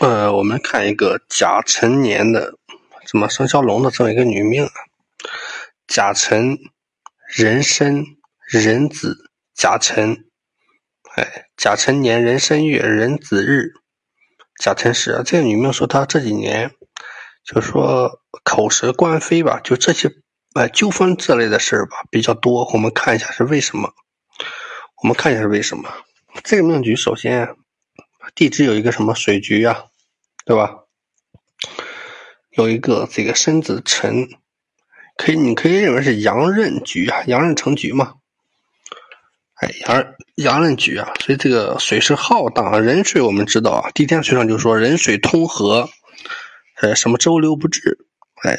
呃，我们看一个甲辰年的什么生肖龙的这么一个女命啊，甲辰壬申壬子甲辰，哎，甲辰年壬申月壬子日甲辰时啊，这个女命说她这几年就说口舌官非吧，就这些呃纠纷这类的事儿吧比较多。我们看一下是为什么？我们看一下是为什么？这个命局首先。地支有一个什么水局啊，对吧？有一个这个申子辰，可以你可以认为是阳刃局啊，阳刃成局嘛。哎，阳阳刃局啊，所以这个水是浩荡啊，壬水我们知道啊，地天水上就说壬水通河，呃，什么周流不滞，哎，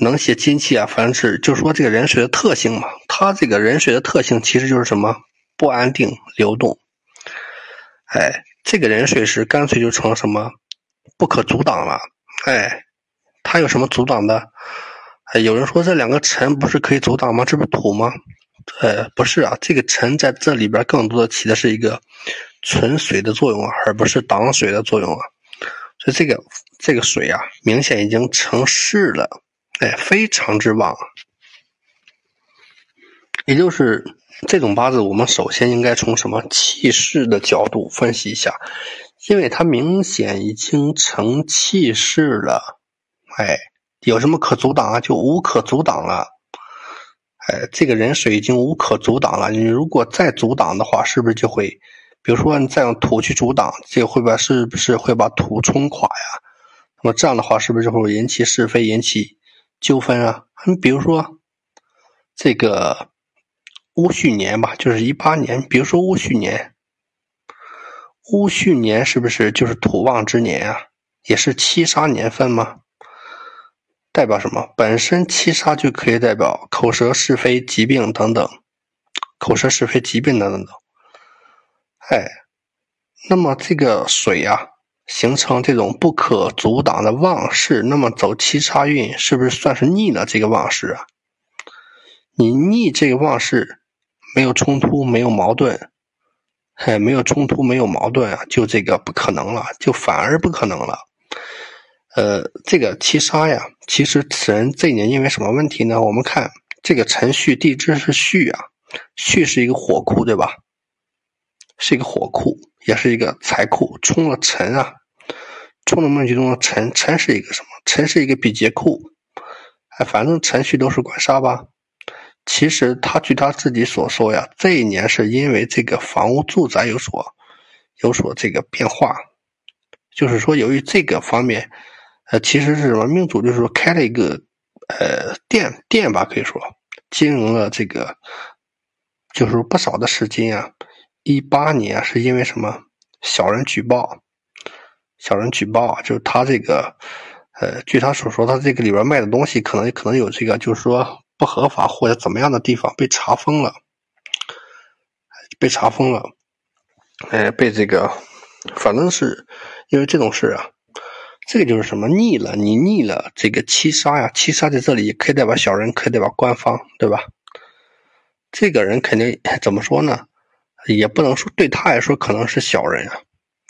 能写金气啊，反正是就说这个壬水的特性嘛，它这个壬水的特性其实就是什么不安定流动。哎，这个人水是干脆就成了什么不可阻挡了。哎，他有什么阻挡的？哎，有人说这两个尘不是可以阻挡吗？这不是土吗？呃，不是啊，这个尘在这里边更多的起的是一个存水的作用啊，而不是挡水的作用啊。所以这个这个水啊，明显已经成势了，哎，非常之旺，也就是。这种八字，我们首先应该从什么气势的角度分析一下，因为它明显已经成气势了，哎，有什么可阻挡啊？就无可阻挡了，哎，这个人水已经无可阻挡了。你如果再阻挡的话，是不是就会，比如说你再用土去阻挡，这会把是不是会把土冲垮呀？那么这样的话，是不是就会引起是非，引起纠纷啊？你比如说这个。戊戌年吧，就是一八年。比如说戊戌年，戊戌年是不是就是土旺之年啊？也是七杀年份吗？代表什么？本身七杀就可以代表口舌是非、疾病等等，口舌是非、疾病等等等。哎，那么这个水啊，形成这种不可阻挡的旺势，那么走七杀运，是不是算是逆了这个旺势啊？你逆这个旺势。没有冲突，没有矛盾，哎，没有冲突，没有矛盾啊，就这个不可能了，就反而不可能了。呃，这个七杀呀，其实此人这一年因为什么问题呢？我们看这个辰戌地支是戌啊，戌是一个火库，对吧？是一个火库，也是一个财库，冲了辰啊，冲了命局中的辰，辰是一个什么？辰是一个比劫库，哎，反正辰戌都是官杀吧。其实他据他自己所说呀，这一年是因为这个房屋住宅有所有所这个变化，就是说由于这个方面，呃，其实是什么命主就是说开了一个呃店店吧，可以说经营了这个就是不少的时间啊。一八年是因为什么小人举报，小人举报啊，就是他这个呃，据他所说，他这个里边卖的东西可能可能有这个，就是说。不合法或者怎么样的地方被查封了，被查封了，哎，被这个，反正是因为这种事啊，这个就是什么逆了，你逆了这个七杀呀，七杀在这里可以代表小人，可以代表官方，对吧？这个人肯定怎么说呢？也不能说对他来说可能是小人啊，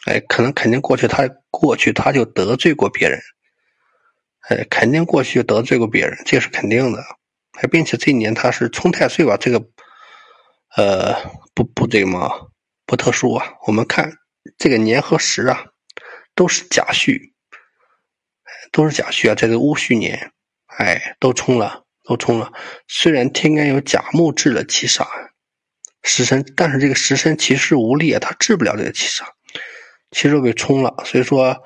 哎，可能肯定过去他过去他就得罪过别人，哎，肯定过去得罪过别人，这是肯定的。还并且这一年他是冲太岁吧，这个，呃，不不这个嘛，不特殊啊。我们看这个年和时啊，都是甲戌，都是甲戌啊，在这个戊戌年，哎，都冲了，都冲了。虽然天干有甲木制了七杀，食神，但是这个食神其实无力啊，他治不了这个七杀，其实被冲了。所以说，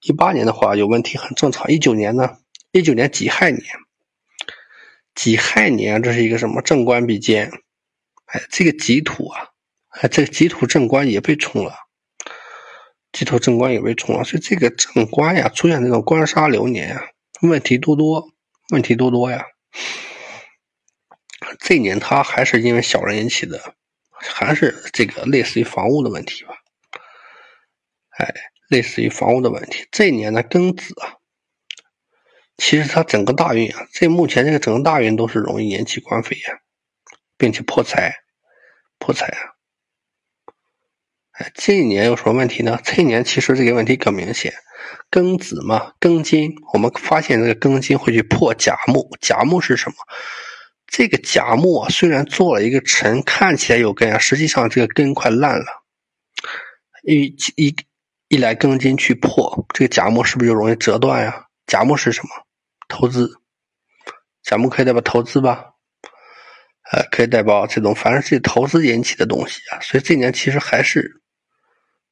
一八年的话有问题很正常。一九年呢，一九年己亥年。己亥年，这是一个什么正官比肩？哎，这个己土啊，哎，这个己土正官也被冲了，己土正官也被冲了，所以这个正官呀，出现这种官杀流年啊，问题多多，问题多多呀。这年他还是因为小人引起的，还是这个类似于房屋的问题吧？哎，类似于房屋的问题。这年呢，庚子啊。其实他整个大运啊，这目前这个整个大运都是容易引起官非呀，并且破财，破财啊！哎，这一年有什么问题呢？这一年其实这个问题更明显，庚子嘛，庚金，我们发现这个庚金会去破甲木，甲木是什么？这个甲木啊，虽然做了一个辰，看起来有根啊，实际上这个根快烂了。一一一来庚金去破这个甲木，是不是就容易折断呀？甲木是什么？投资，咱们可以代表投资吧？呃，可以代表这种，反正是投资引起的东西啊。所以这年其实还是。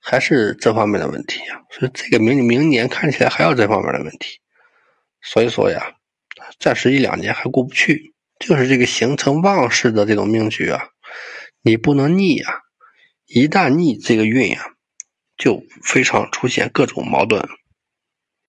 还是这方面的问题啊，所以这个明明年看起来还有这方面的问题，所以说呀，暂时一两年还过不去，就是这个形成旺势的这种命局啊，你不能逆啊，一旦逆这个运呀，就非常出现各种矛盾。